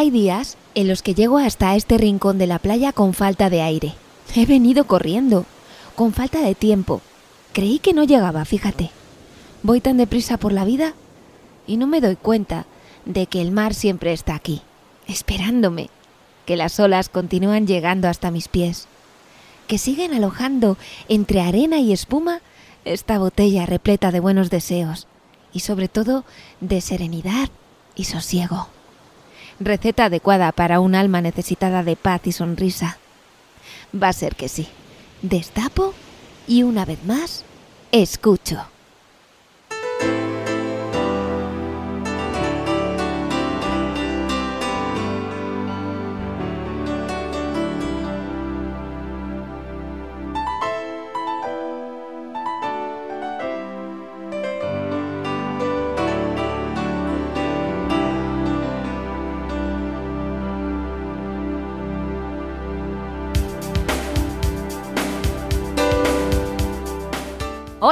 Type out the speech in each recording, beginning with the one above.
Hay días en los que llego hasta este rincón de la playa con falta de aire. He venido corriendo, con falta de tiempo. Creí que no llegaba, fíjate. Voy tan deprisa por la vida y no me doy cuenta de que el mar siempre está aquí, esperándome, que las olas continúan llegando hasta mis pies, que siguen alojando entre arena y espuma esta botella repleta de buenos deseos y sobre todo de serenidad y sosiego. Receta adecuada para un alma necesitada de paz y sonrisa. Va a ser que sí. Destapo y una vez más, escucho.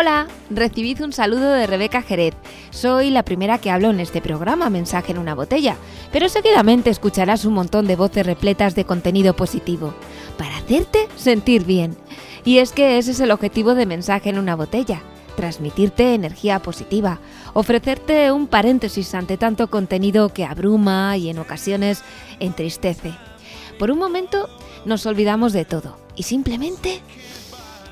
Hola, recibid un saludo de Rebeca Jerez. Soy la primera que hablo en este programa, Mensaje en una botella, pero seguidamente escucharás un montón de voces repletas de contenido positivo, para hacerte sentir bien. Y es que ese es el objetivo de Mensaje en una botella, transmitirte energía positiva, ofrecerte un paréntesis ante tanto contenido que abruma y en ocasiones entristece. Por un momento nos olvidamos de todo y simplemente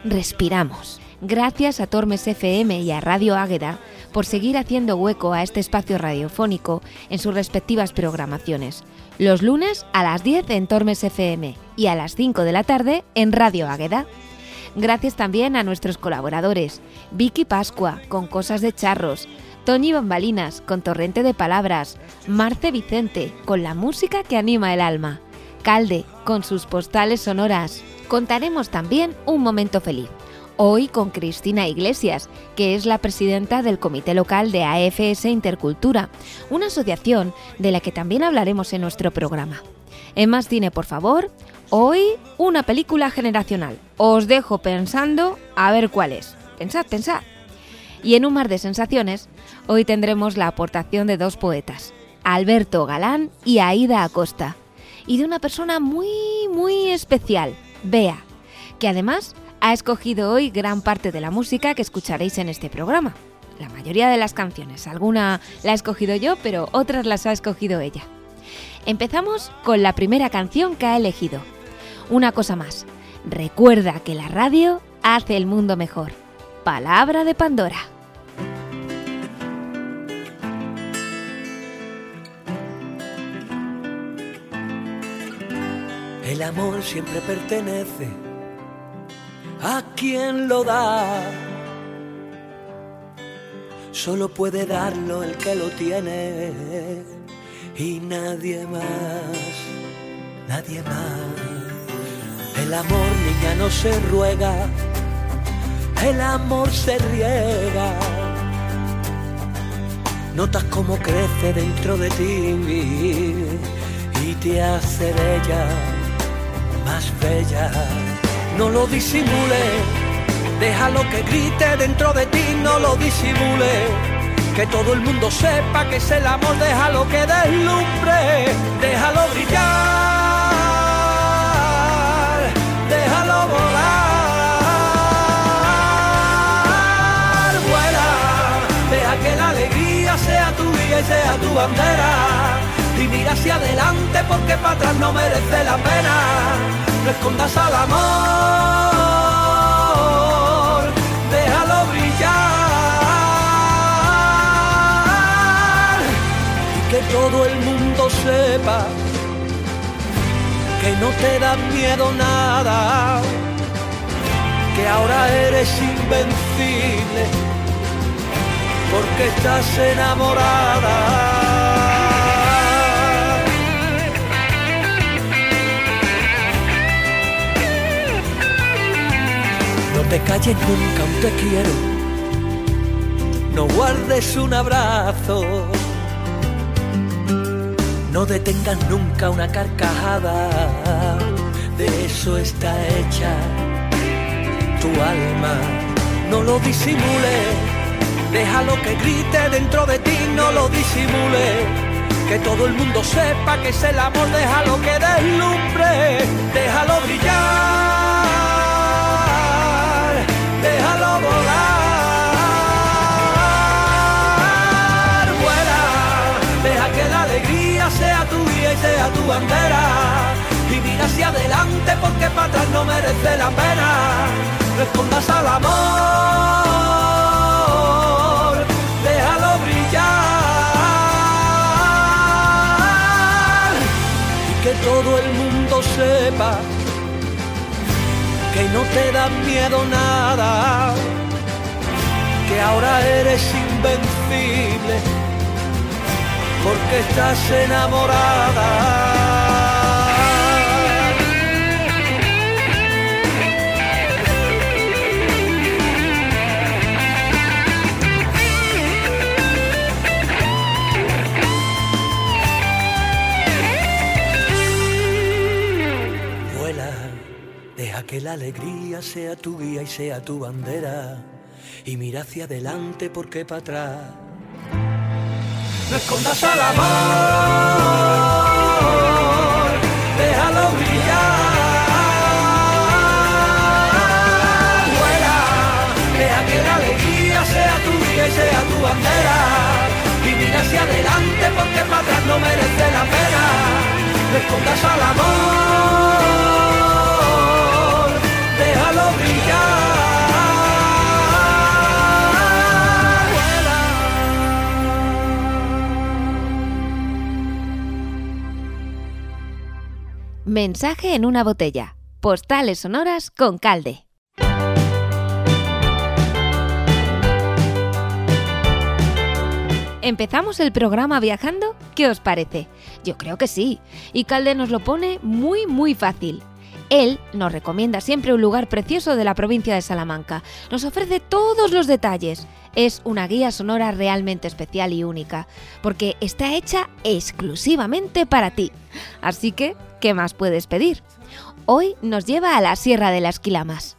respiramos. Gracias a Tormes FM y a Radio Águeda por seguir haciendo hueco a este espacio radiofónico en sus respectivas programaciones. Los lunes a las 10 en Tormes FM y a las 5 de la tarde en Radio Águeda. Gracias también a nuestros colaboradores, Vicky Pascua con Cosas de Charros, Tony Bambalinas con Torrente de Palabras, Marce Vicente con la música que anima el alma, Calde con sus postales sonoras. Contaremos también un momento feliz Hoy con Cristina Iglesias, que es la presidenta del Comité Local de AFS Intercultura, una asociación de la que también hablaremos en nuestro programa. En Más Cine, por favor, hoy una película generacional. Os dejo pensando a ver cuál es. Pensad, pensad. Y en un mar de sensaciones, hoy tendremos la aportación de dos poetas, Alberto Galán y Aida Acosta, y de una persona muy, muy especial, Bea, que además ha escogido hoy gran parte de la música que escucharéis en este programa. La mayoría de las canciones, alguna la he escogido yo, pero otras las ha escogido ella. Empezamos con la primera canción que ha elegido. Una cosa más, recuerda que la radio hace el mundo mejor. Palabra de Pandora. El amor siempre pertenece a quien lo da. Solo puede darlo el que lo tiene y nadie más, nadie más. El amor, niña, no se ruega, el amor se riega. Notas cómo crece dentro de ti y te hace bella, más bella no lo disimule. Déjalo que grite dentro de ti, no lo disimule. Que todo el mundo sepa que es el amor, déjalo que deslumbre, déjalo brillar, déjalo volar. Vuela, deja que la alegría sea tu guía y sea tu bandera. Y mira hacia adelante porque para atrás no merece la pena escondas al amor, déjalo brillar. Y que todo el mundo sepa que no te da miedo nada, que ahora eres invencible porque estás enamorada. Te calles nunca un te quiero, no guardes un abrazo, no detengas nunca una carcajada, de eso está hecha tu alma, no lo disimule, déjalo que grite dentro de ti, no lo disimule, que todo el mundo sepa que es el amor, déjalo que deslumbre, déjalo brillar, déjalo volar, vuela, deja que la alegría sea tu guía y sea tu bandera, y mira hacia adelante porque para atrás no merece la pena, respondas al amor, déjalo brillar. Y que todo el mundo sepa que no te da miedo nada, que ahora eres invencible porque estás enamorada. Que la alegría sea tu guía y sea tu bandera. Y mira hacia adelante porque para atrás. No escondas al amor, déjalo brillar. Vuela, deja que la alegría sea tu guía y sea tu bandera. Y mira hacia adelante porque para atrás no merece la pena. No escondas al amor, Mensaje en una botella. Postales sonoras con calde. ¿Empezamos el programa viajando? ¿Qué os parece? Yo creo que sí. Y Calde nos lo pone muy, muy fácil. Él nos recomienda siempre un lugar precioso de la provincia de Salamanca. Nos ofrece todos los detalles. Es una guía sonora realmente especial y única, porque está hecha exclusivamente para ti. Así que, ¿qué más puedes pedir? Hoy nos lleva a la Sierra de las Quilamas.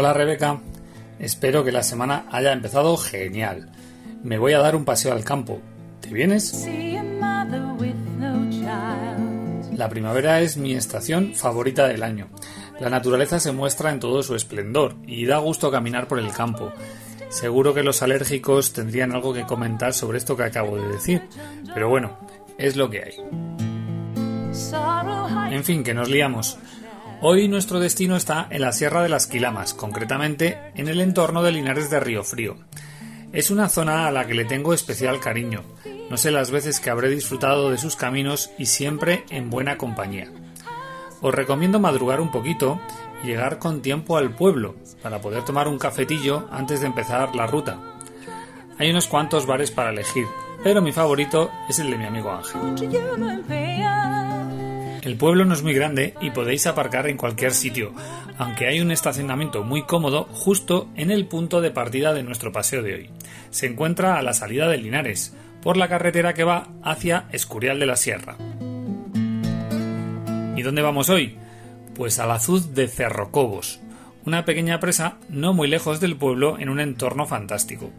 Hola Rebeca, espero que la semana haya empezado genial. Me voy a dar un paseo al campo. ¿Te vienes? La primavera es mi estación favorita del año. La naturaleza se muestra en todo su esplendor y da gusto caminar por el campo. Seguro que los alérgicos tendrían algo que comentar sobre esto que acabo de decir, pero bueno, es lo que hay. En fin, que nos liamos. Hoy nuestro destino está en la Sierra de las Quilamas, concretamente en el entorno de Linares de Río Frío. Es una zona a la que le tengo especial cariño. No sé las veces que habré disfrutado de sus caminos y siempre en buena compañía. Os recomiendo madrugar un poquito y llegar con tiempo al pueblo para poder tomar un cafetillo antes de empezar la ruta. Hay unos cuantos bares para elegir, pero mi favorito es el de mi amigo Ángel. El pueblo no es muy grande y podéis aparcar en cualquier sitio, aunque hay un estacionamiento muy cómodo justo en el punto de partida de nuestro paseo de hoy. Se encuentra a la salida de Linares, por la carretera que va hacia Escurial de la Sierra. ¿Y dónde vamos hoy? Pues al azuz de Cerrocobos, una pequeña presa no muy lejos del pueblo en un entorno fantástico.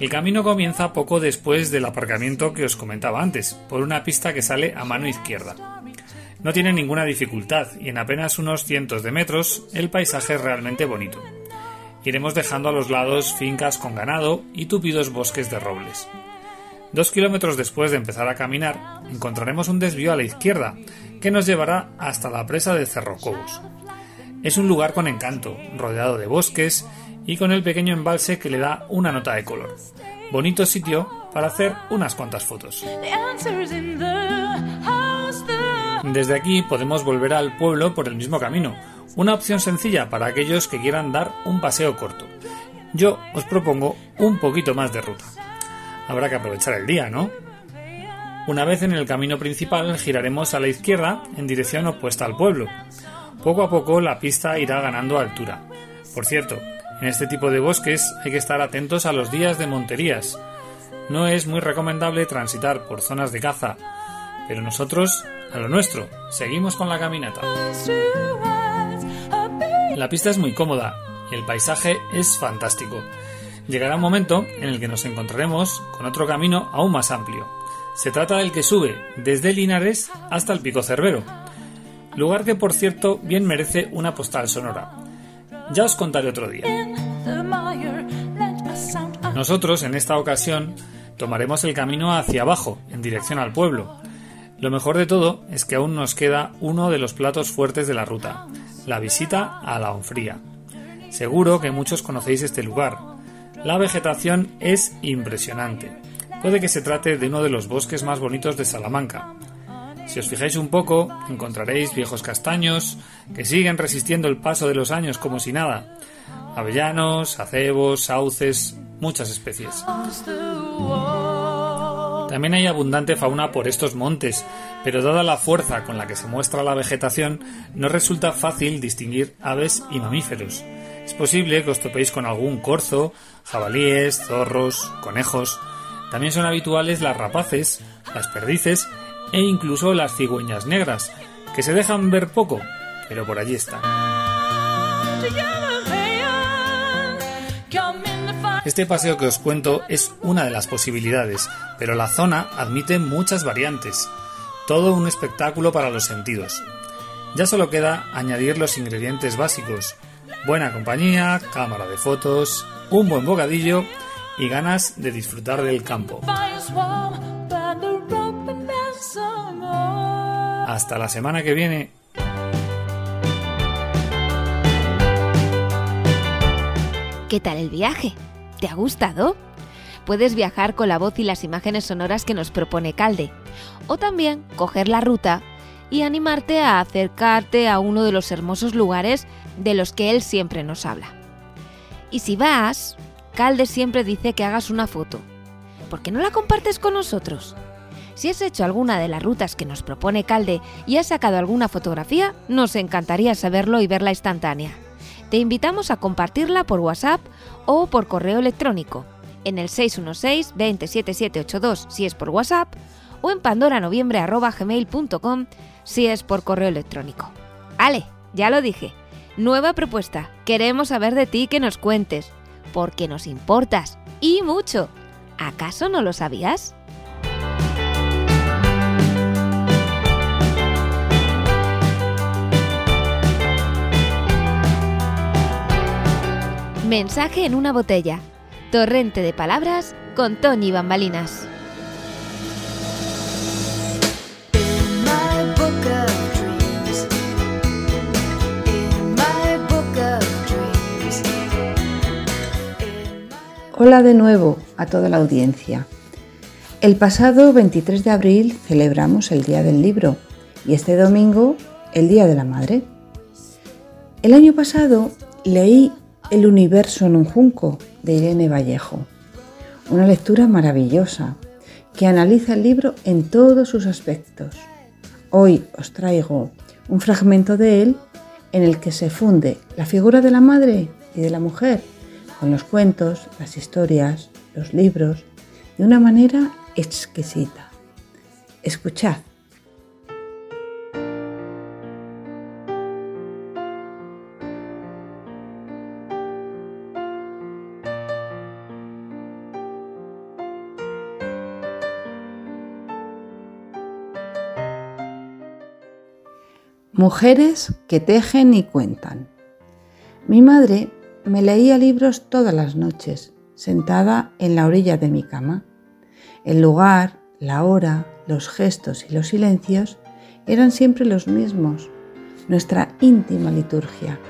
El camino comienza poco después del aparcamiento que os comentaba antes, por una pista que sale a mano izquierda. No tiene ninguna dificultad y en apenas unos cientos de metros el paisaje es realmente bonito. Iremos dejando a los lados fincas con ganado y tupidos bosques de robles. Dos kilómetros después de empezar a caminar, encontraremos un desvío a la izquierda que nos llevará hasta la presa de Cerrocobos. Es un lugar con encanto, rodeado de bosques y con el pequeño embalse que le da una nota de color. Bonito sitio para hacer unas cuantas fotos. Desde aquí podemos volver al pueblo por el mismo camino, una opción sencilla para aquellos que quieran dar un paseo corto. Yo os propongo un poquito más de ruta. Habrá que aprovechar el día, ¿no? Una vez en el camino principal giraremos a la izquierda en dirección opuesta al pueblo. Poco a poco la pista irá ganando altura. Por cierto, en este tipo de bosques hay que estar atentos a los días de monterías. No es muy recomendable transitar por zonas de caza, Pero nosotros, a lo nuestro, seguimos con la caminata. La pista es muy cómoda y el paisaje es fantástico. Llegará un momento en el que nos encontraremos con otro camino aún más amplio. Se trata del que sube desde Linares hasta el Pico Cervero, lugar que por cierto bien merece una postal sonora. Ya os contaré otro día. Nosotros en esta ocasión tomaremos el camino hacia abajo, en dirección al pueblo. Lo mejor de todo es que aún nos queda uno de los platos fuertes de la ruta, la visita a la Onfría. Seguro que muchos conocéis este lugar. La vegetación es impresionante. Puede que se trate de uno de los bosques más bonitos de Salamanca. Si os fijáis un poco, encontraréis viejos castaños que siguen resistiendo el paso de los años como si nada. Avellanos, acebos, sauces, muchas especies. También hay abundante fauna por estos montes, pero dada la fuerza con la que se muestra la vegetación, no resulta fácil distinguir aves y mamíferos. Es posible que os topéis con algún corzo, jabalíes, zorros, conejos. También son habituales las rapaces, las perdices e incluso las cigüeñas negras, que se dejan ver poco, pero por allí están. Este paseo que os cuento es una de las posibilidades, pero la zona admite muchas variantes. Todo un espectáculo para los sentidos. Ya solo queda añadir los ingredientes básicos. Buena compañía, cámara de fotos, un buen bocadillo y ganas de disfrutar del campo. Hasta la semana que viene. ¿Qué tal el viaje? ¿Te ha gustado? Puedes viajar con la voz y las imágenes sonoras que nos propone Calde, o también coger la ruta y animarte a acercarte a uno de los hermosos lugares de los que él siempre nos habla. Y si vas, Calde siempre dice que hagas una foto. ¿Por qué no la compartes con nosotros? Si has hecho alguna de las rutas que nos propone Calde y has sacado alguna fotografía, nos encantaría saberlo y verla instantánea. Te invitamos a compartirla por WhatsApp o por correo electrónico en el 616 207782 si es por WhatsApp o en pandoranoviembre.gmail.com si es por correo electrónico. Ale, ya lo dije. Nueva propuesta. Queremos saber de ti que nos cuentes, porque nos importas y mucho. ¿Acaso no lo sabías? Mensaje en una botella. Torrente de palabras con Tony Bambalinas. Hola de nuevo a toda la audiencia. El pasado 23 de abril celebramos el Día del Libro y este domingo el Día de la Madre. El año pasado leí el universo en un junco de Irene Vallejo. Una lectura maravillosa que analiza el libro en todos sus aspectos. Hoy os traigo un fragmento de él en el que se funde la figura de la madre y de la mujer con los cuentos, las historias, los libros, de una manera exquisita. Escuchad. Mujeres que tejen y cuentan. Mi madre me leía libros todas las noches, sentada en la orilla de mi cama. El lugar, la hora, los gestos y los silencios eran siempre los mismos, nuestra íntima liturgia.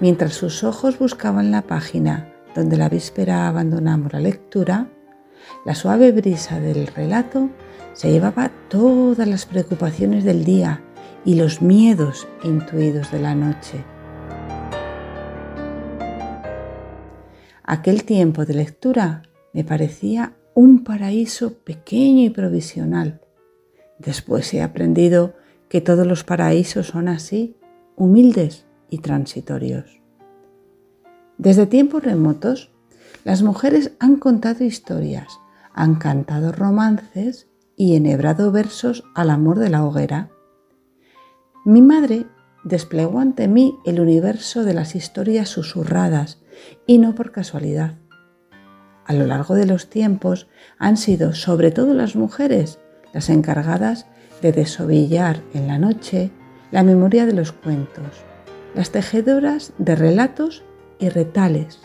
Mientras sus ojos buscaban la página donde la víspera abandonamos la lectura, la suave brisa del relato se llevaba todas las preocupaciones del día y los miedos intuidos de la noche. Aquel tiempo de lectura me parecía un paraíso pequeño y provisional. Después he aprendido que todos los paraísos son así, humildes y transitorios. Desde tiempos remotos, las mujeres han contado historias, han cantado romances y enhebrado versos al amor de la hoguera. Mi madre desplegó ante mí el universo de las historias susurradas y no por casualidad. A lo largo de los tiempos han sido sobre todo las mujeres las encargadas de desovillar en la noche la memoria de los cuentos, las tejedoras de relatos y retales.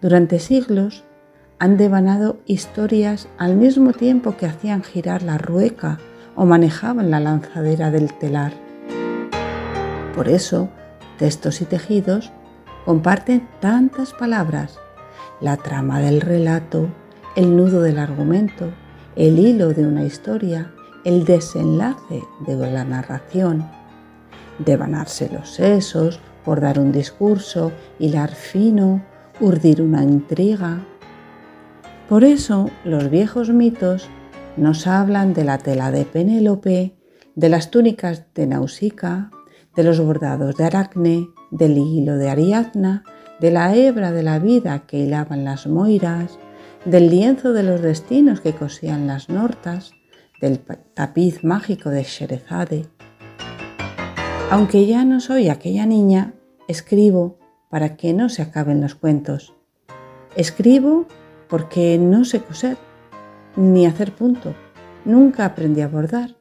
Durante siglos han devanado historias al mismo tiempo que hacían girar la rueca o manejaban la lanzadera del telar. Por eso, textos y tejidos comparten tantas palabras, la trama del relato, el nudo del argumento, el hilo de una historia, el desenlace de la narración, devanarse los sesos por dar un discurso, hilar fino, urdir una intriga. Por eso los viejos mitos nos hablan de la tela de Penélope, de las túnicas de Nausica, de los bordados de Aracne, del hilo de Ariadna, de la hebra de la vida que hilaban las moiras, del lienzo de los destinos que cosían las nortas, del tapiz mágico de Sherezade. Aunque ya no soy aquella niña, escribo para que no se acaben los cuentos. Escribo porque no sé coser ni hacer punto. Nunca aprendí a bordar,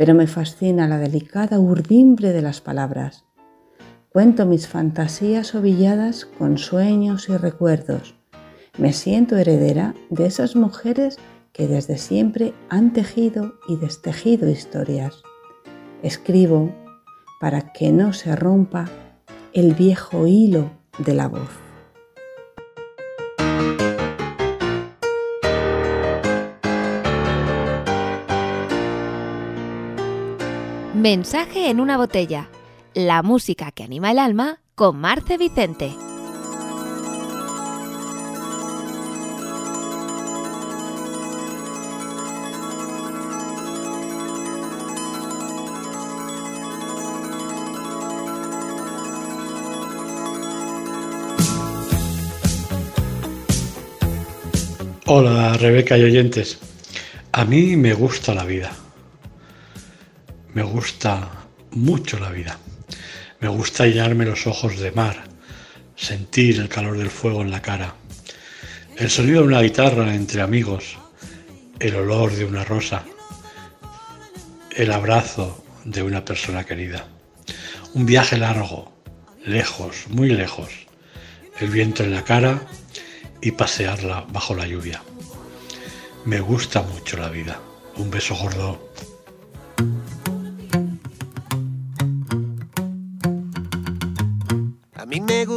pero me fascina la delicada urdimbre de las palabras. Cuento mis fantasías ovilladas con sueños y recuerdos. Me siento heredera de esas mujeres que desde siempre han tejido y destejido historias. Escribo para que no se rompa el viejo hilo de la voz. Mensaje en una botella. La música que anima el alma con Marce Vicente. Hola Rebeca y oyentes. A mí me gusta la vida. Me gusta mucho la vida. Me gusta llenarme los ojos de mar, sentir el calor del fuego en la cara, el sonido de una guitarra entre amigos, el olor de una rosa, el abrazo de una persona querida. Un viaje largo, lejos, muy lejos, el viento en la cara y pasearla bajo la lluvia. Me gusta mucho la vida. Un beso gordo.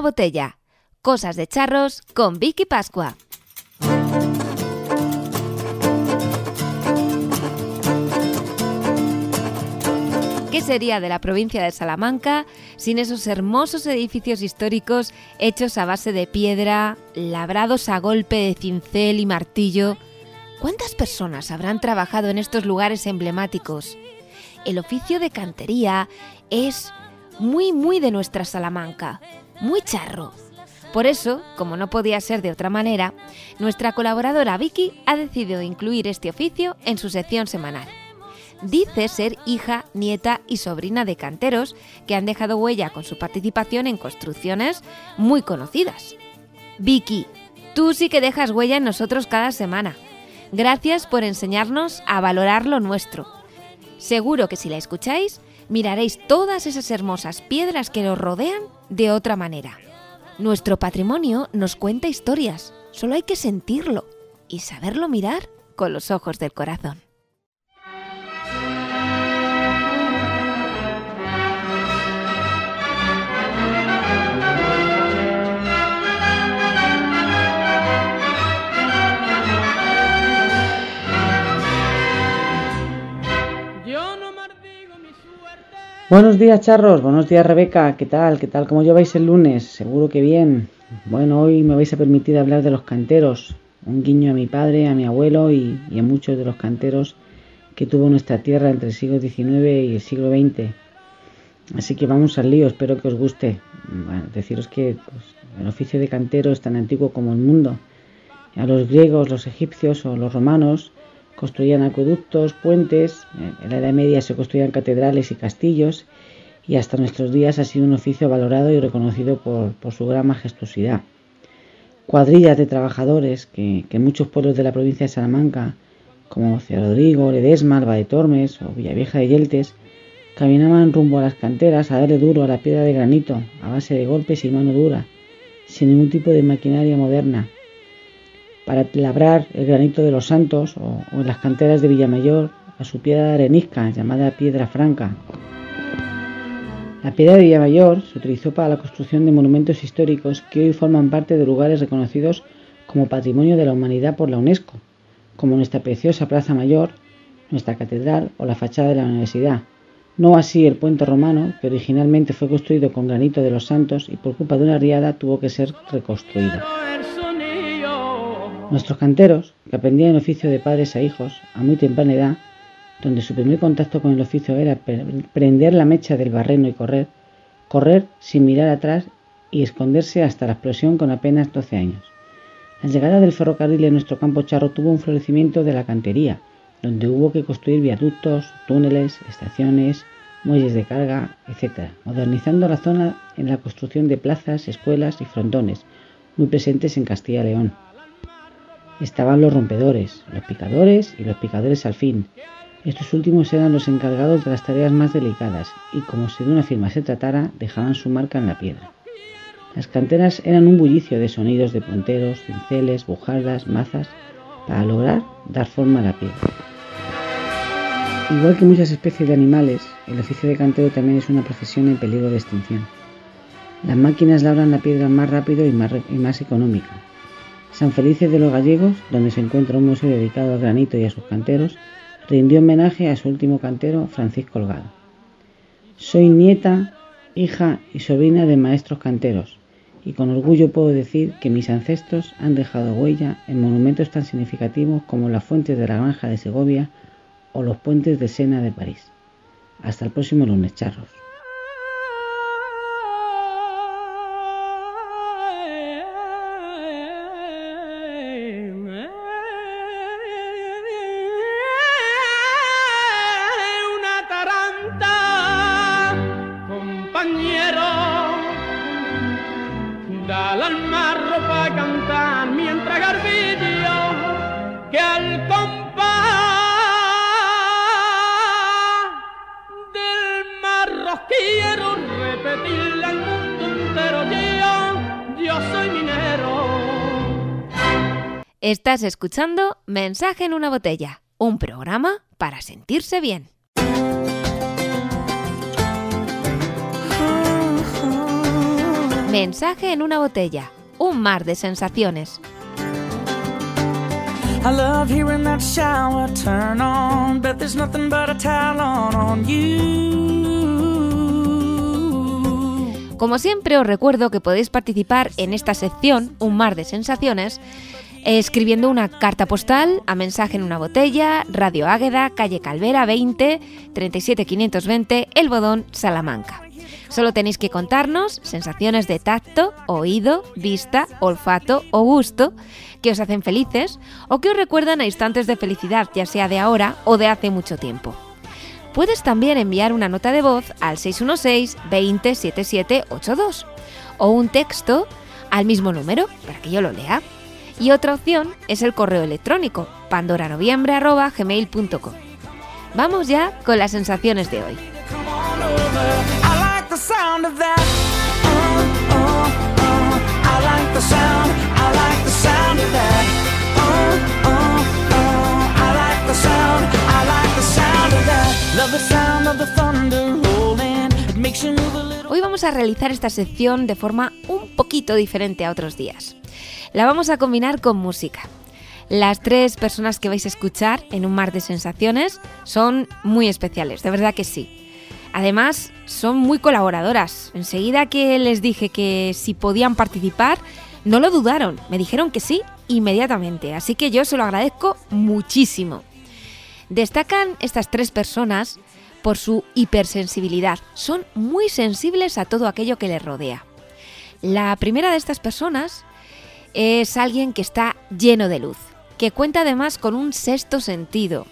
botella. Cosas de charros con Vicky Pascua. ¿Qué sería de la provincia de Salamanca sin esos hermosos edificios históricos hechos a base de piedra, labrados a golpe de cincel y martillo? ¿Cuántas personas habrán trabajado en estos lugares emblemáticos? El oficio de cantería es muy, muy de nuestra Salamanca, muy charro. Por eso, como no podía ser de otra manera, nuestra colaboradora Vicky ha decidido incluir este oficio en su sección semanal. Dice ser hija, nieta y sobrina de canteros que han dejado huella con su participación en construcciones muy conocidas. Vicky, tú sí que dejas huella en nosotros cada semana. Gracias por enseñarnos a valorar lo nuestro. Seguro que si la escucháis, miraréis todas esas hermosas piedras que nos rodean de otra manera. Nuestro patrimonio nos cuenta historias, solo hay que sentirlo y saberlo mirar con los ojos del corazón. Buenos días, charros. Buenos días, Rebeca. ¿Qué tal? ¿Qué tal? ¿Cómo lleváis el lunes? Seguro que bien. Bueno, hoy me vais a permitir hablar de los canteros. Un guiño a mi padre, a mi abuelo y, a muchos de los canteros que tuvo nuestra tierra entre el siglo XIX y el siglo XX. Así que vamos al lío, espero que os guste. Bueno, deciros que pues, el oficio de cantero es tan antiguo como el mundo. A los griegos, los egipcios o los romanos construían acueductos, puentes, en la Edad Media se construían catedrales y castillos y hasta nuestros días ha sido un oficio valorado y reconocido por, su gran majestuosidad. Cuadrillas de trabajadores que, en muchos pueblos de la provincia de Salamanca, como Ciudad Rodrigo, Ledesma, Alba de Tormes o Villavieja de Yeltes, caminaban rumbo a las canteras a darle duro a la piedra de granito a base de golpes y mano dura, sin ningún tipo de maquinaria moderna, para labrar el granito de los santos o, en las canteras de Villamayor a su piedra arenisca llamada piedra franca. La piedra de Villamayor se utilizó para la construcción de monumentos históricos que hoy forman parte de lugares reconocidos como Patrimonio de la Humanidad por la UNESCO, como nuestra preciosa Plaza Mayor, nuestra catedral o la fachada de la universidad. No así el puente romano, que originalmente fue construido con granito de los santos y por culpa de una riada tuvo que ser reconstruido. Nuestros canteros, que aprendían el oficio de padres a hijos a muy temprana edad, donde su primer contacto con el oficio era prender la mecha del barreno y correr, correr sin mirar atrás y esconderse hasta la explosión con apenas 12 años. La llegada del ferrocarril en nuestro campo charro tuvo un florecimiento de la cantería, donde hubo que construir viaductos, túneles, estaciones, muelles de carga, etc., modernizando la zona en la construcción de plazas, escuelas y frontones, muy presentes en Castilla y León estaban los rompedores, los picadores y los picadores al fin. Estos últimos eran los encargados de las tareas más delicadas y como si de una firma se tratara, dejaban su marca en la piedra. Las canteras eran un bullicio de sonidos de punteros, cinceles, bujardas, mazas, para lograr dar forma a la piedra. Igual que muchas especies de animales, el oficio de cantero también es una profesión en peligro de extinción. Las máquinas labran la piedra más rápido y más, y más económica, San Felices de los Gallegos, donde se encuentra un museo dedicado al granito y a sus canteros, rindió homenaje a su último cantero, Francisco Holgado. Soy nieta, hija y sobrina de maestros canteros, y con orgullo puedo decir que mis ancestros han dejado huella en monumentos tan significativos como las fuentes de la Granja de Segovia o los puentes de Sena de París. Hasta el próximo lunes, charros. Estás escuchando Mensaje en una botella, un programa para sentirse bien. Mensaje en una botella, un mar de sensaciones. I love hearing that shower turn on, but there's nothing but a towel on, on you. Como siempre os recuerdo que podéis participar en esta sección, Un mar de sensaciones, escribiendo una carta postal a mensaje en una botella, Radio Águeda, calle Calvera 20, 37520, El Bodón, Salamanca. Solo tenéis que contarnos sensaciones de tacto, oído, vista, olfato o gusto que os hacen felices o que os recuerdan a instantes de felicidad, ya sea de ahora o de hace mucho tiempo. Puedes también enviar una nota de voz al 616 20 82 o un texto al mismo número para que yo lo lea. Y otra opción es el correo electrónico pandoranoviembre.gmail.com. Vamos ya con las sensaciones de hoy. Hoy vamos a realizar esta sección de forma un poquito diferente a otros días. La vamos a combinar con música. Las tres personas que vais a escuchar en un mar de sensaciones son muy especiales, de verdad que sí. Además, son muy colaboradoras. Enseguida que les dije que si podían participar, no lo dudaron, me dijeron que sí inmediatamente, así que yo se lo agradezco muchísimo. Destacan estas tres personas por su hipersensibilidad, son muy sensibles a todo aquello que les rodea. La primera de estas personas es alguien que está lleno de luz, que cuenta además con un sexto sentido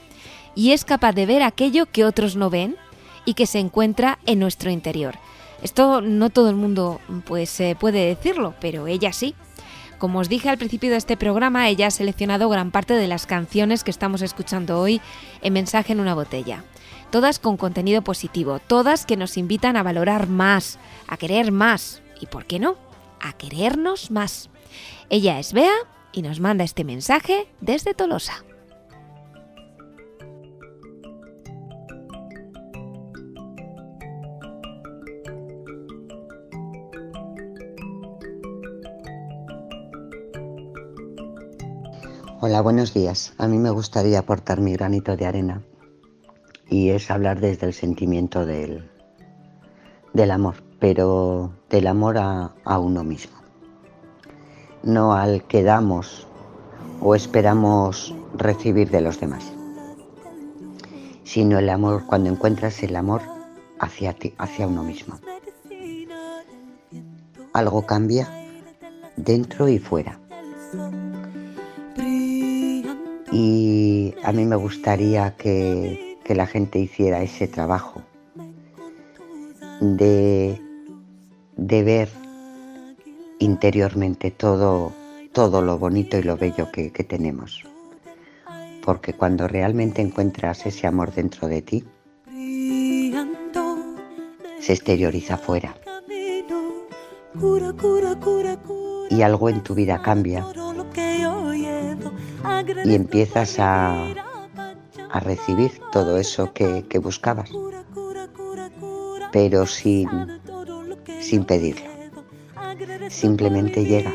y es capaz de ver aquello que otros no ven y que se encuentra en nuestro interior. Esto no todo el mundo pues eh, puede decirlo, pero ella sí. Como os dije al principio de este programa, ella ha seleccionado gran parte de las canciones que estamos escuchando hoy en Mensaje en una botella. Todas con contenido positivo, todas que nos invitan a valorar más, a querer más y, ¿por qué no?, a querernos más. Ella es Bea y nos manda este mensaje desde Tolosa. Hola, buenos días. A mí me gustaría aportar mi granito de arena y es hablar desde el sentimiento del, del amor, pero del amor a, a uno mismo. No al que damos o esperamos recibir de los demás, sino el amor cuando encuentras el amor hacia ti, hacia uno mismo. Algo cambia dentro y fuera y a mí me gustaría que, la gente hiciera ese trabajo de, de ver interiormente todo, todo lo bonito y lo bello que, tenemos. Porque cuando realmente encuentras ese amor dentro de ti, se exterioriza afuera. Y algo en tu vida cambia y empiezas a, a recibir todo eso que, que, buscabas, pero sin, sin pedirlo. Simplemente llega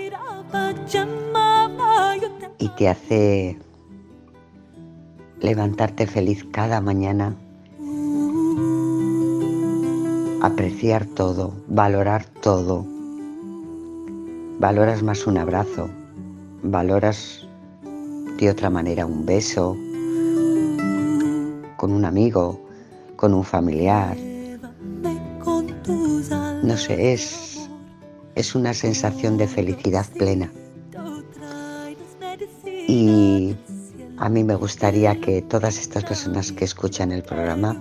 y te hace levantarte feliz cada mañana, apreciar todo, valorar todo. Valoras más un abrazo, valoras de otra manera un beso con un amigo, con un familiar. No sé, es, es una sensación de felicidad plena. Y a mí me gustaría que todas estas personas que escuchan el programa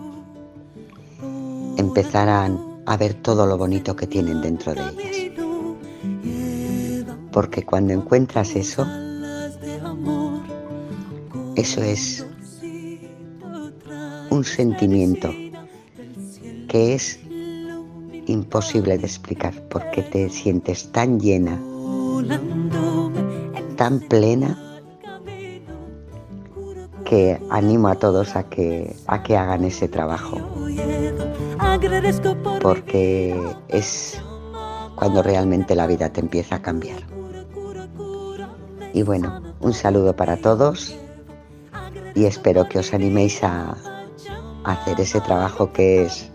empezaran a ver todo lo bonito que tienen dentro de ellas. Porque cuando encuentras eso, eso es un sentimiento que es imposible de explicar porque te sientes tan llena, tan plena, que animo a todos a que, a que hagan ese trabajo. Porque es cuando realmente la vida te empieza a cambiar. Y bueno, un saludo para todos y espero que os animéis a, hacer ese trabajo que es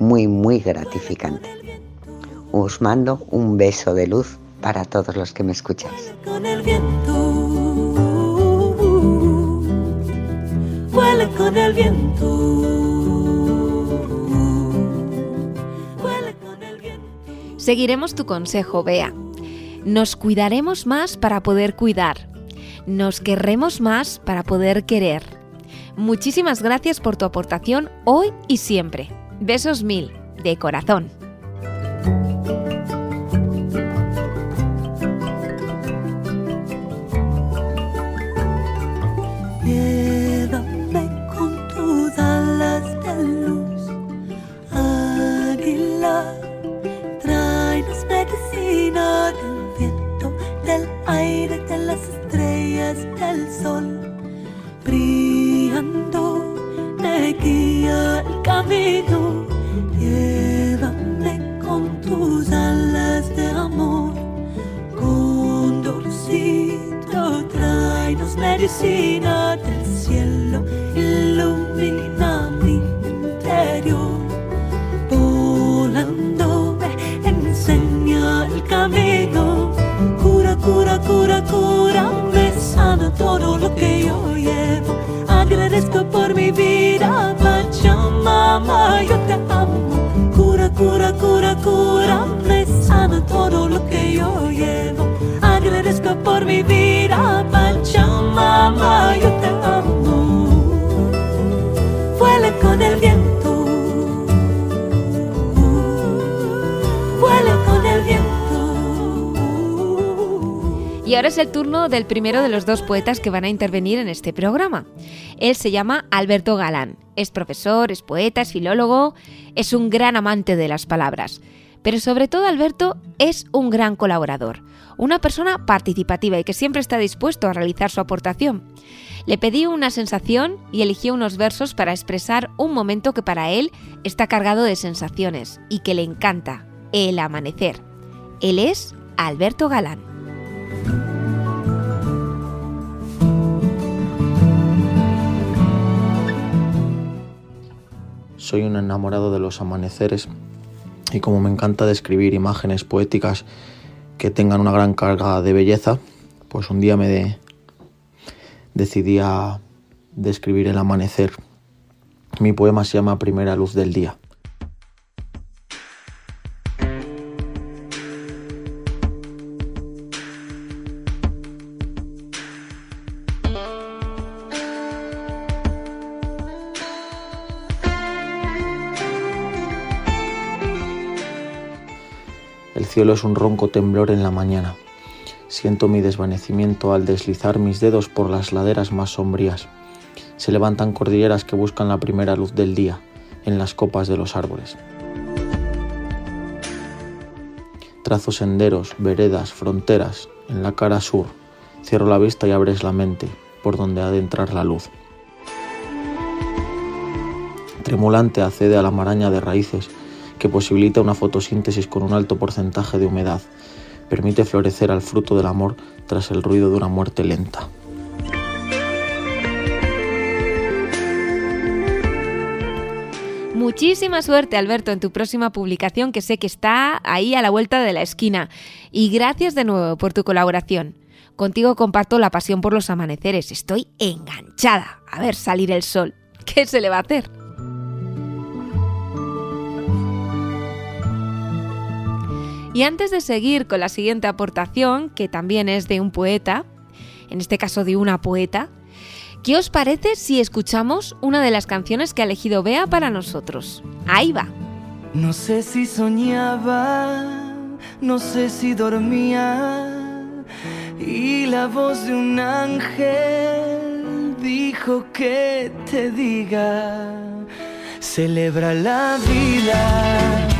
muy, muy gratificante. Os mando un beso de luz para todos los que me escucháis. con el viento. Vuela con el viento. Vuela con el viento. Seguiremos tu consejo, Bea. Nos cuidaremos más para poder cuidar. Nos querremos más para poder querer. Muchísimas gracias por tu aportación hoy y siempre. Besos mil, de corazón. Llévame con tus alas de luz, águila. Tráenos medicina del viento, del aire, de las estrellas, del sol. Brillando, me guía el camino. Alas de amor. Condorcito, tráenos medicina del cielo, ilumina mi interior. Mi vida, Pachamama, yo te amo. Vuela con el viento. Vuela con el viento. Y ahora es el turno del primero de los dos poetas que van a intervenir en este programa. Él se llama Alberto Galán. Es profesor, es poeta, es filólogo, es un gran amante de las palabras. Pero sobre todo Alberto es un gran colaborador, una persona participativa y que siempre está dispuesto a realizar su aportación. Le pedí una sensación y eligió unos versos para expresar un momento que para él está cargado de sensaciones y que le encanta, el amanecer. Él es Alberto Galán. Soy un enamorado de los amaneceres y como me encanta describir imágenes poéticas que tengan una gran carga de belleza, pues un día me de- decidí a describir el amanecer. Mi poema se llama Primera luz del día. El cielo es un ronco temblor en la mañana. Siento mi desvanecimiento al deslizar mis dedos por las laderas más sombrías. Se levantan cordilleras que buscan la primera luz del día en las copas de los árboles. Trazo senderos, veredas, fronteras en la cara sur. Cierro la vista y abres la mente por donde ha de entrar la luz. Tremulante accede a la maraña de raíces que posibilita una fotosíntesis con un alto porcentaje de humedad. Permite florecer al fruto del amor tras el ruido de una muerte lenta. Muchísima suerte, Alberto, en tu próxima publicación, que sé que está ahí a la vuelta de la esquina. Y gracias de nuevo por tu colaboración. Contigo comparto la pasión por los amaneceres. Estoy enganchada a ver salir el sol. ¿Qué se le va a hacer? Y antes de seguir con la siguiente aportación, que también es de un poeta, en este caso de una poeta, ¿qué os parece si escuchamos una de las canciones que ha elegido Bea para nosotros? Ahí va. No sé si soñaba, no sé si dormía y la voz de un ángel dijo que te diga, celebra la vida.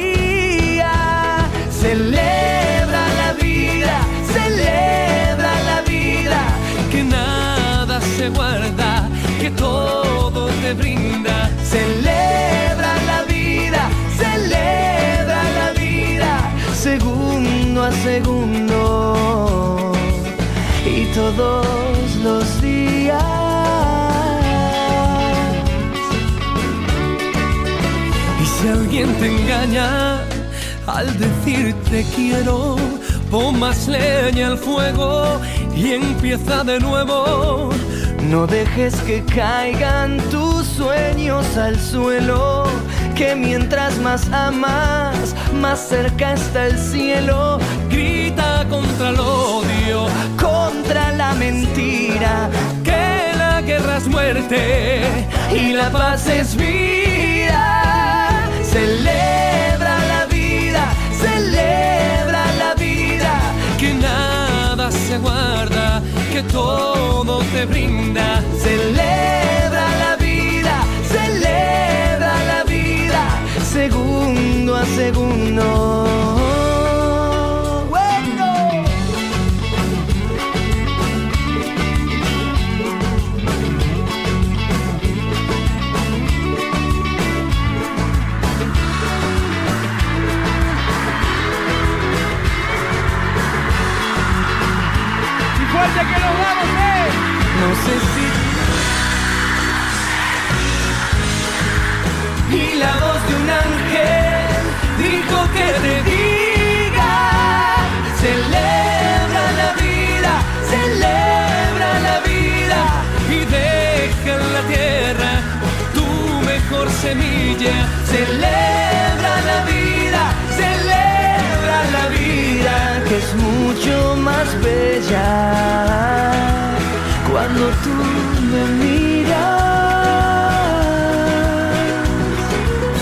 celebra la vida, celebra la vida, que nada se guarda, que todo te brinda, celebra la vida, celebra la vida, segundo a segundo y todos los días. Y si alguien te engaña al decirte quiero, pon más leña al fuego y empieza de nuevo. No dejes que caigan tus sueños al suelo, que mientras más amas, más cerca está el cielo. Grita contra el odio, contra la mentira, que la guerra es muerte y la paz es vida. Celebra se guarda, que todo te brinda. Celebra la vida, celebra la vida, segundo a segundo. Y la voz de un ángel dijo que te diga: Celebra la vida, celebra la vida y deja en la tierra tu mejor semilla. Celebra la vida, celebra la vida que es mucho más bella cuando tú me miras.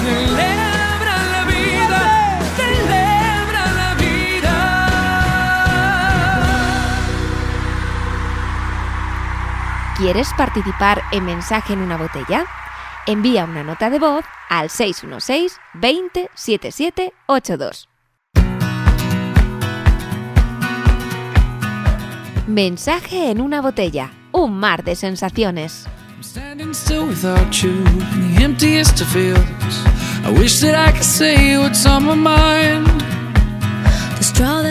Celebra la vida, celebra la vida. ¿Quieres participar en Mensaje en una botella? Envía una nota de voz al 616 20 77 82. Mensaje en una botella. un mar de sensaciones.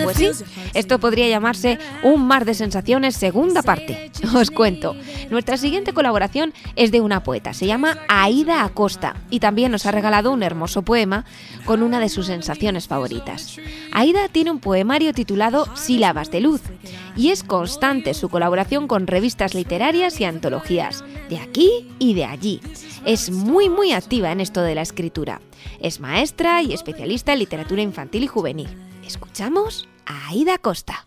Pues sí, esto podría llamarse Un mar de sensaciones segunda parte. Os cuento. Nuestra siguiente colaboración es de una poeta, se llama Aida Acosta y también nos ha regalado un hermoso poema con una de sus sensaciones favoritas. Aida tiene un poemario titulado Sílabas de luz y es constante su colaboración con revistas literarias y antologías, de aquí y de allí. Es muy muy activa en esto de la escritura. Es maestra y especialista en literatura infantil y juvenil. Escuchamos a Aida Costa.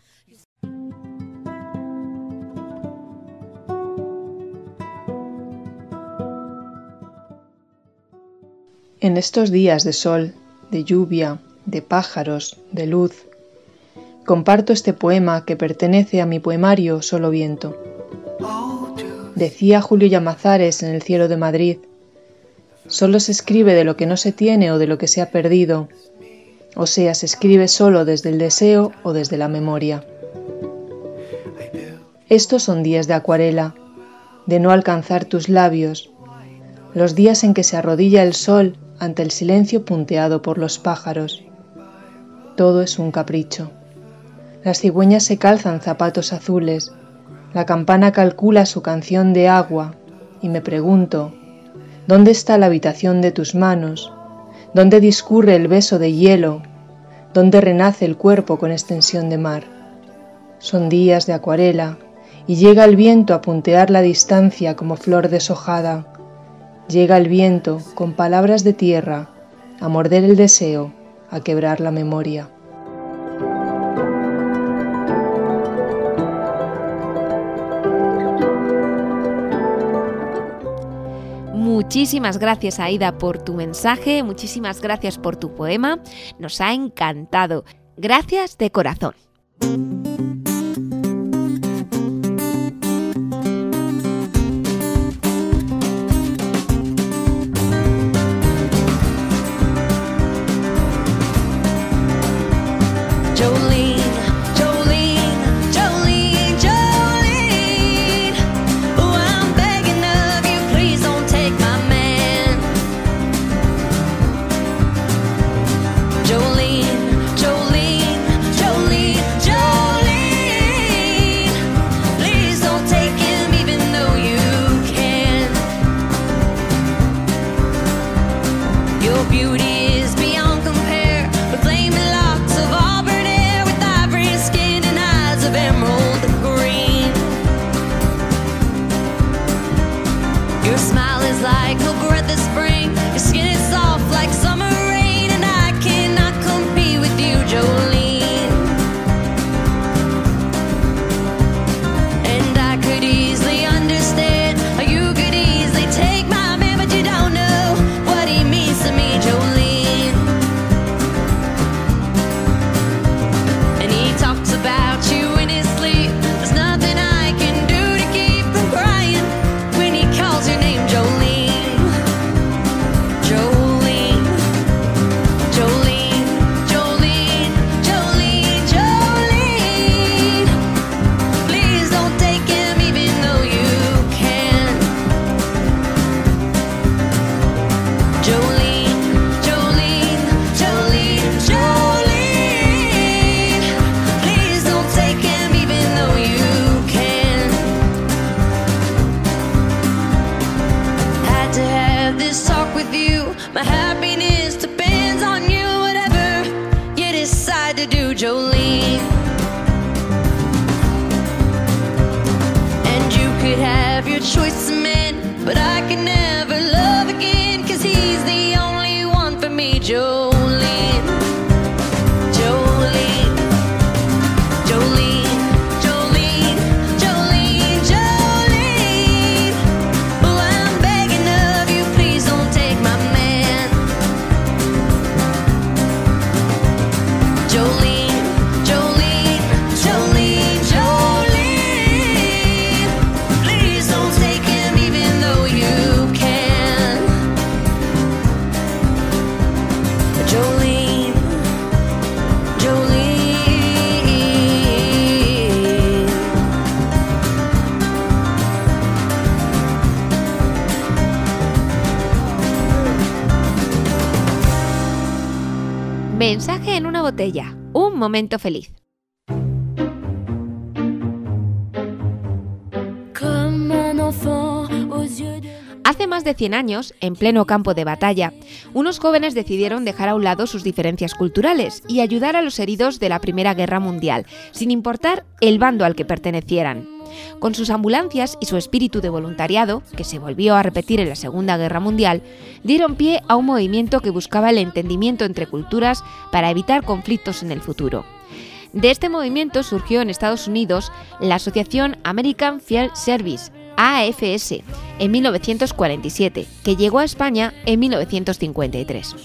En estos días de sol, de lluvia, de pájaros, de luz, comparto este poema que pertenece a mi poemario Solo Viento. Decía Julio Llamazares en El cielo de Madrid, solo se escribe de lo que no se tiene o de lo que se ha perdido, o sea, se escribe solo desde el deseo o desde la memoria. Estos son días de acuarela, de no alcanzar tus labios, los días en que se arrodilla el sol ante el silencio punteado por los pájaros. Todo es un capricho. Las cigüeñas se calzan zapatos azules, la campana calcula su canción de agua y me pregunto, ¿dónde está la habitación de tus manos? ¿Dónde discurre el beso de hielo? ¿Dónde renace el cuerpo con extensión de mar? Son días de acuarela y llega el viento a puntear la distancia como flor deshojada. Llega el viento con palabras de tierra a morder el deseo, a quebrar la memoria. Muchísimas gracias Aida por tu mensaje, muchísimas gracias por tu poema, nos ha encantado. Gracias de corazón. Momento feliz. Hace más de 100 años, en pleno campo de batalla, unos jóvenes decidieron dejar a un lado sus diferencias culturales y ayudar a los heridos de la Primera Guerra Mundial, sin importar el bando al que pertenecieran. Con sus ambulancias y su espíritu de voluntariado, que se volvió a repetir en la Segunda Guerra Mundial, dieron pie a un movimiento que buscaba el entendimiento entre culturas para evitar conflictos en el futuro. De este movimiento surgió en Estados Unidos la Asociación American Field Service, AFS, en 1947, que llegó a España en 1953.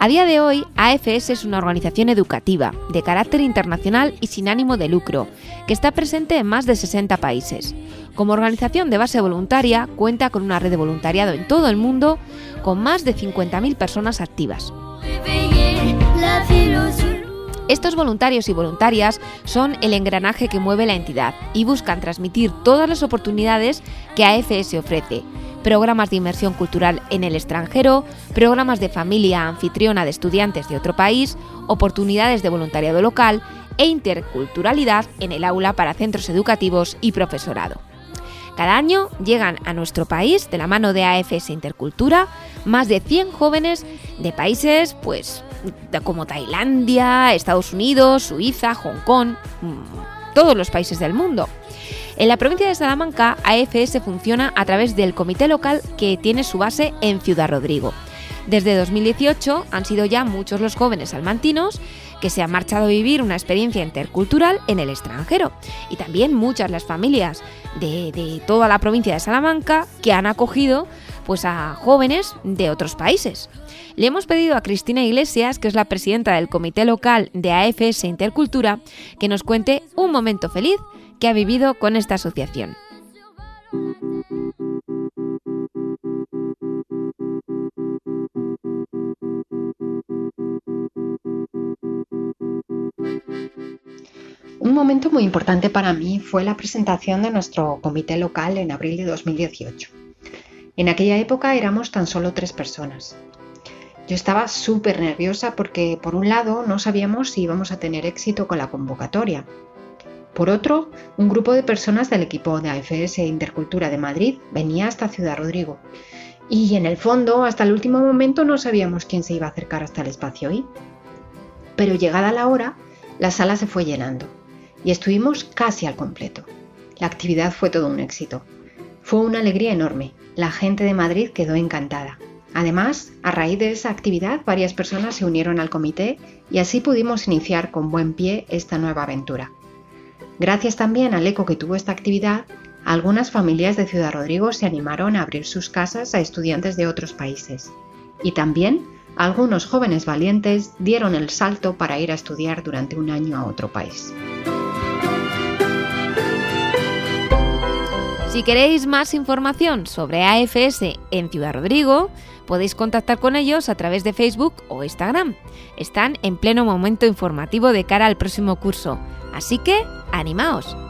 A día de hoy, AFS es una organización educativa, de carácter internacional y sin ánimo de lucro, que está presente en más de 60 países. Como organización de base voluntaria, cuenta con una red de voluntariado en todo el mundo, con más de 50.000 personas activas. Estos voluntarios y voluntarias son el engranaje que mueve la entidad y buscan transmitir todas las oportunidades que AFS ofrece. Programas de inmersión cultural en el extranjero, programas de familia anfitriona de estudiantes de otro país, oportunidades de voluntariado local e interculturalidad en el aula para centros educativos y profesorado. Cada año llegan a nuestro país, de la mano de AFS Intercultura, más de 100 jóvenes de países pues, como Tailandia, Estados Unidos, Suiza, Hong Kong, mm, todos los países del mundo. En la provincia de Salamanca, AFS funciona a través del comité local que tiene su base en Ciudad Rodrigo. Desde 2018 han sido ya muchos los jóvenes salmantinos que se han marchado a vivir una experiencia intercultural en el extranjero y también muchas las familias de, toda la provincia de Salamanca que han acogido pues a jóvenes de otros países. Le hemos pedido a Cristina Iglesias, que es la presidenta del comité local de AFS Intercultura, que nos cuente un momento feliz que ha vivido con esta asociación. Un momento muy importante para mí fue la presentación de nuestro comité local en abril de 2018. En aquella época éramos tan solo tres personas. Yo estaba súper nerviosa porque, por un lado, no sabíamos si íbamos a tener éxito con la convocatoria. Por otro, un grupo de personas del equipo de AFS Intercultura de Madrid venía hasta Ciudad Rodrigo. Y en el fondo, hasta el último momento no sabíamos quién se iba a acercar hasta el espacio hoy. Pero llegada la hora, la sala se fue llenando y estuvimos casi al completo. La actividad fue todo un éxito. Fue una alegría enorme. La gente de Madrid quedó encantada. Además, a raíz de esa actividad, varias personas se unieron al comité y así pudimos iniciar con buen pie esta nueva aventura. Gracias también al eco que tuvo esta actividad, algunas familias de Ciudad Rodrigo se animaron a abrir sus casas a estudiantes de otros países. Y también algunos jóvenes valientes dieron el salto para ir a estudiar durante un año a otro país. Si queréis más información sobre AFS en Ciudad Rodrigo, podéis contactar con ellos a través de Facebook o Instagram. Están en pleno momento informativo de cara al próximo curso, así que animaos.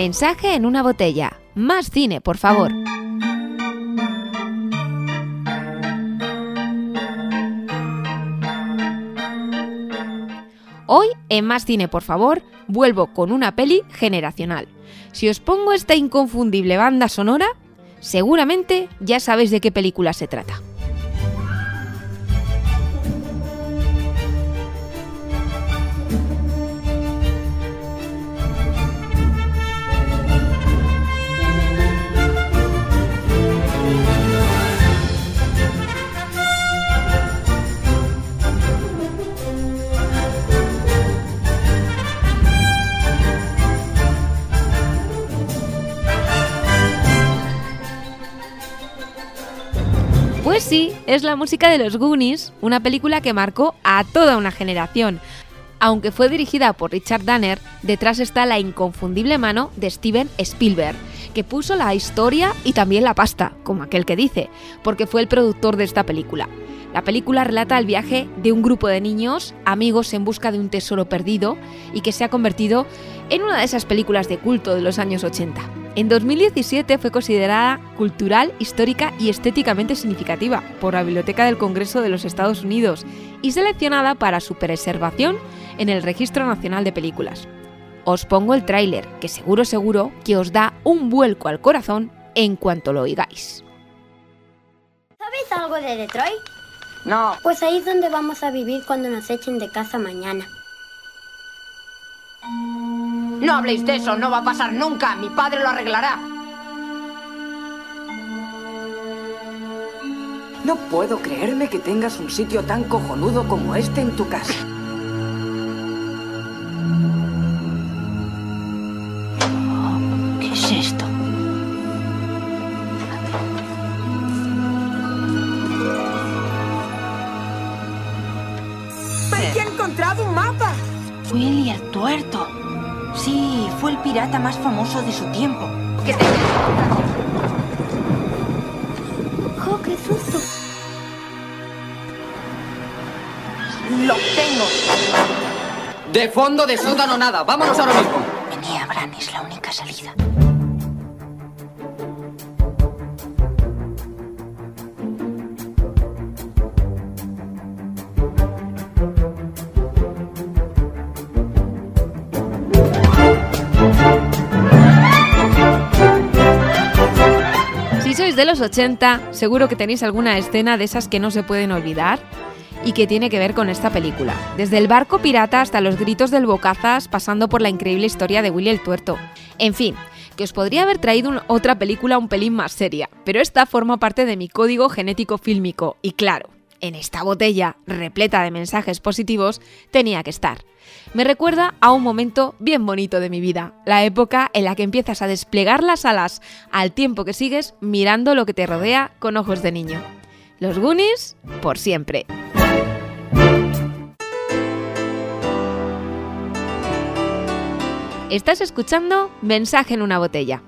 Mensaje en una botella. Más cine, por favor. Hoy, en Más Cine, por favor, vuelvo con una peli generacional. Si os pongo esta inconfundible banda sonora, seguramente ya sabéis de qué película se trata. Es la música de los Goonies, una película que marcó a toda una generación. Aunque fue dirigida por Richard Danner, detrás está la inconfundible mano de Steven Spielberg, que puso la historia y también la pasta, como aquel que dice, porque fue el productor de esta película. La película relata el viaje de un grupo de niños, amigos en busca de un tesoro perdido, y que se ha convertido en una de esas películas de culto de los años 80. En 2017 fue considerada cultural, histórica y estéticamente significativa por la Biblioteca del Congreso de los Estados Unidos y seleccionada para su preservación en el Registro Nacional de Películas. Os pongo el tráiler, que seguro seguro que os da un vuelco al corazón en cuanto lo oigáis. ¿Sabéis algo de Detroit? No. Pues ahí es donde vamos a vivir cuando nos echen de casa mañana. No habléis de eso, no va a pasar nunca. Mi padre lo arreglará. No puedo creerme que tengas un sitio tan cojonudo como este en tu casa. Sí, fue el pirata más famoso de su tiempo. ¡Oh, qué susto! ¡Lo tengo! De fondo de sótano nada. Vámonos ahora mismo. Vení, Abraham, es la única salida. De los 80, seguro que tenéis alguna escena de esas que no se pueden olvidar. y que tiene que ver con esta película. Desde el barco pirata hasta los gritos del bocazas, pasando por la increíble historia de Willy el Tuerto. En fin, que os podría haber traído otra película un pelín más seria, pero esta forma parte de mi código genético fílmico y claro, en esta botella, repleta de mensajes positivos, tenía que estar. Me recuerda a un momento bien bonito de mi vida, la época en la que empiezas a desplegar las alas al tiempo que sigues mirando lo que te rodea con ojos de niño. Los Goonies, por siempre. Estás escuchando Mensaje en una botella.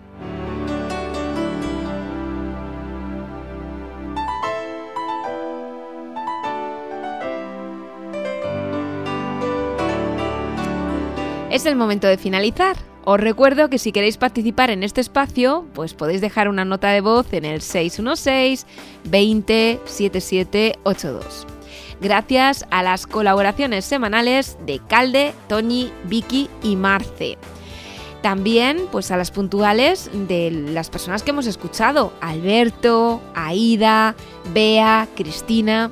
Es el momento de finalizar. Os recuerdo que si queréis participar en este espacio, pues podéis dejar una nota de voz en el 616 20 7782. Gracias a las colaboraciones semanales de Calde, Toñi, Vicky y Marce. También pues a las puntuales de las personas que hemos escuchado, Alberto, Aida, Bea, Cristina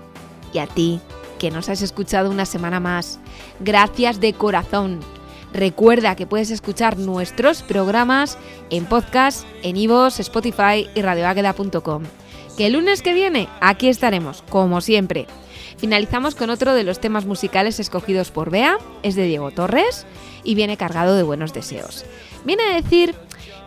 y a ti, que nos has escuchado una semana más. Gracias de corazón. Recuerda que puedes escuchar nuestros programas en podcast, en iVoox, Spotify y radioágueda.com. Que el lunes que viene aquí estaremos, como siempre. Finalizamos con otro de los temas musicales escogidos por Bea, es de Diego Torres y viene cargado de buenos deseos. Viene a decir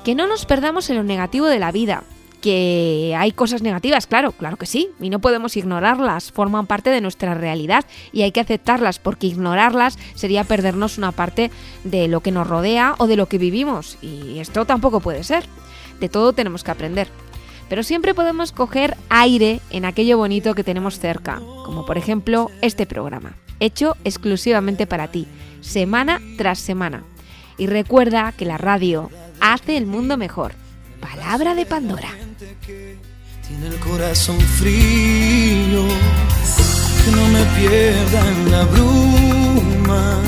que no nos perdamos en lo negativo de la vida, que hay cosas negativas, claro, claro que sí, y no podemos ignorarlas, forman parte de nuestra realidad y hay que aceptarlas porque ignorarlas sería perdernos una parte de lo que nos rodea o de lo que vivimos y esto tampoco puede ser. De todo tenemos que aprender. Pero siempre podemos coger aire en aquello bonito que tenemos cerca, como por ejemplo este programa, hecho exclusivamente para ti, semana tras semana. Y recuerda que la radio hace el mundo mejor. Palabra de Pandora. Tiene el corazón frío, que no me pierda en la bruma,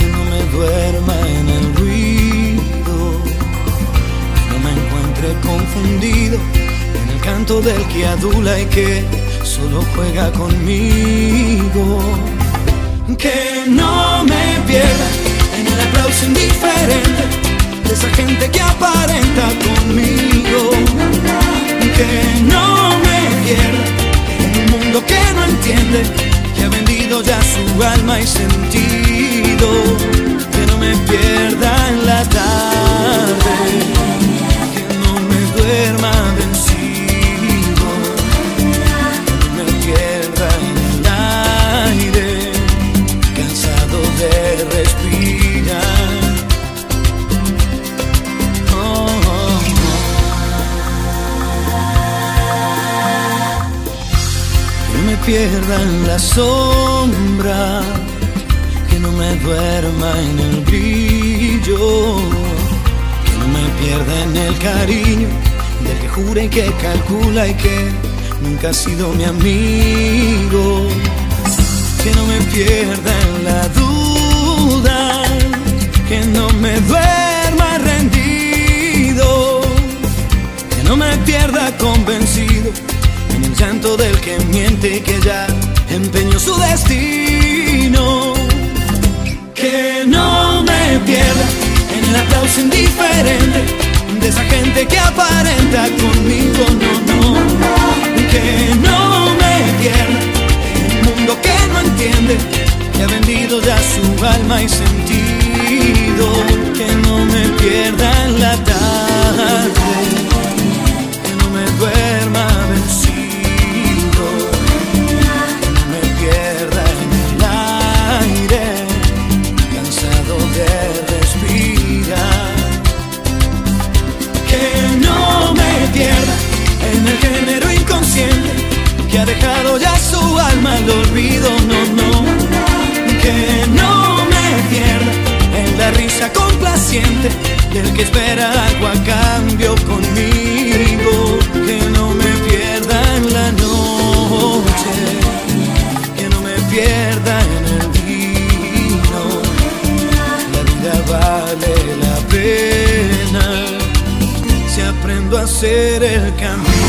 que no me duerma en el ruido, que no me encuentre confundido en el canto del que adula y que solo juega conmigo. Que no me pierda en el aplauso indiferente esa gente que aparenta conmigo. Que no me pierda en un mundo que no entiende, que ha vendido ya su alma y sentido. Que no me pierda en la tarde, Pierda en la sombra, que no me duerma en el brillo, que no me pierda en el cariño del que jura y que calcula y que nunca ha sido mi amigo, que no me pierda en la duda, que no me duerma rendido, que no me pierda convencido en el llanto del que miente que ya empeñó su destino. Que no me pierda en el aplauso indiferente de esa gente que aparenta conmigo, no, no. Que no me pierda en un mundo que no entiende, que ha vendido ya su alma y sentido. Que no me pierda en la tarde, complaciente del que espera algo a cambio conmigo. Que no me pierda en la noche, que no me pierda en el vino. La vida vale la pena si aprendo a hacer el camino.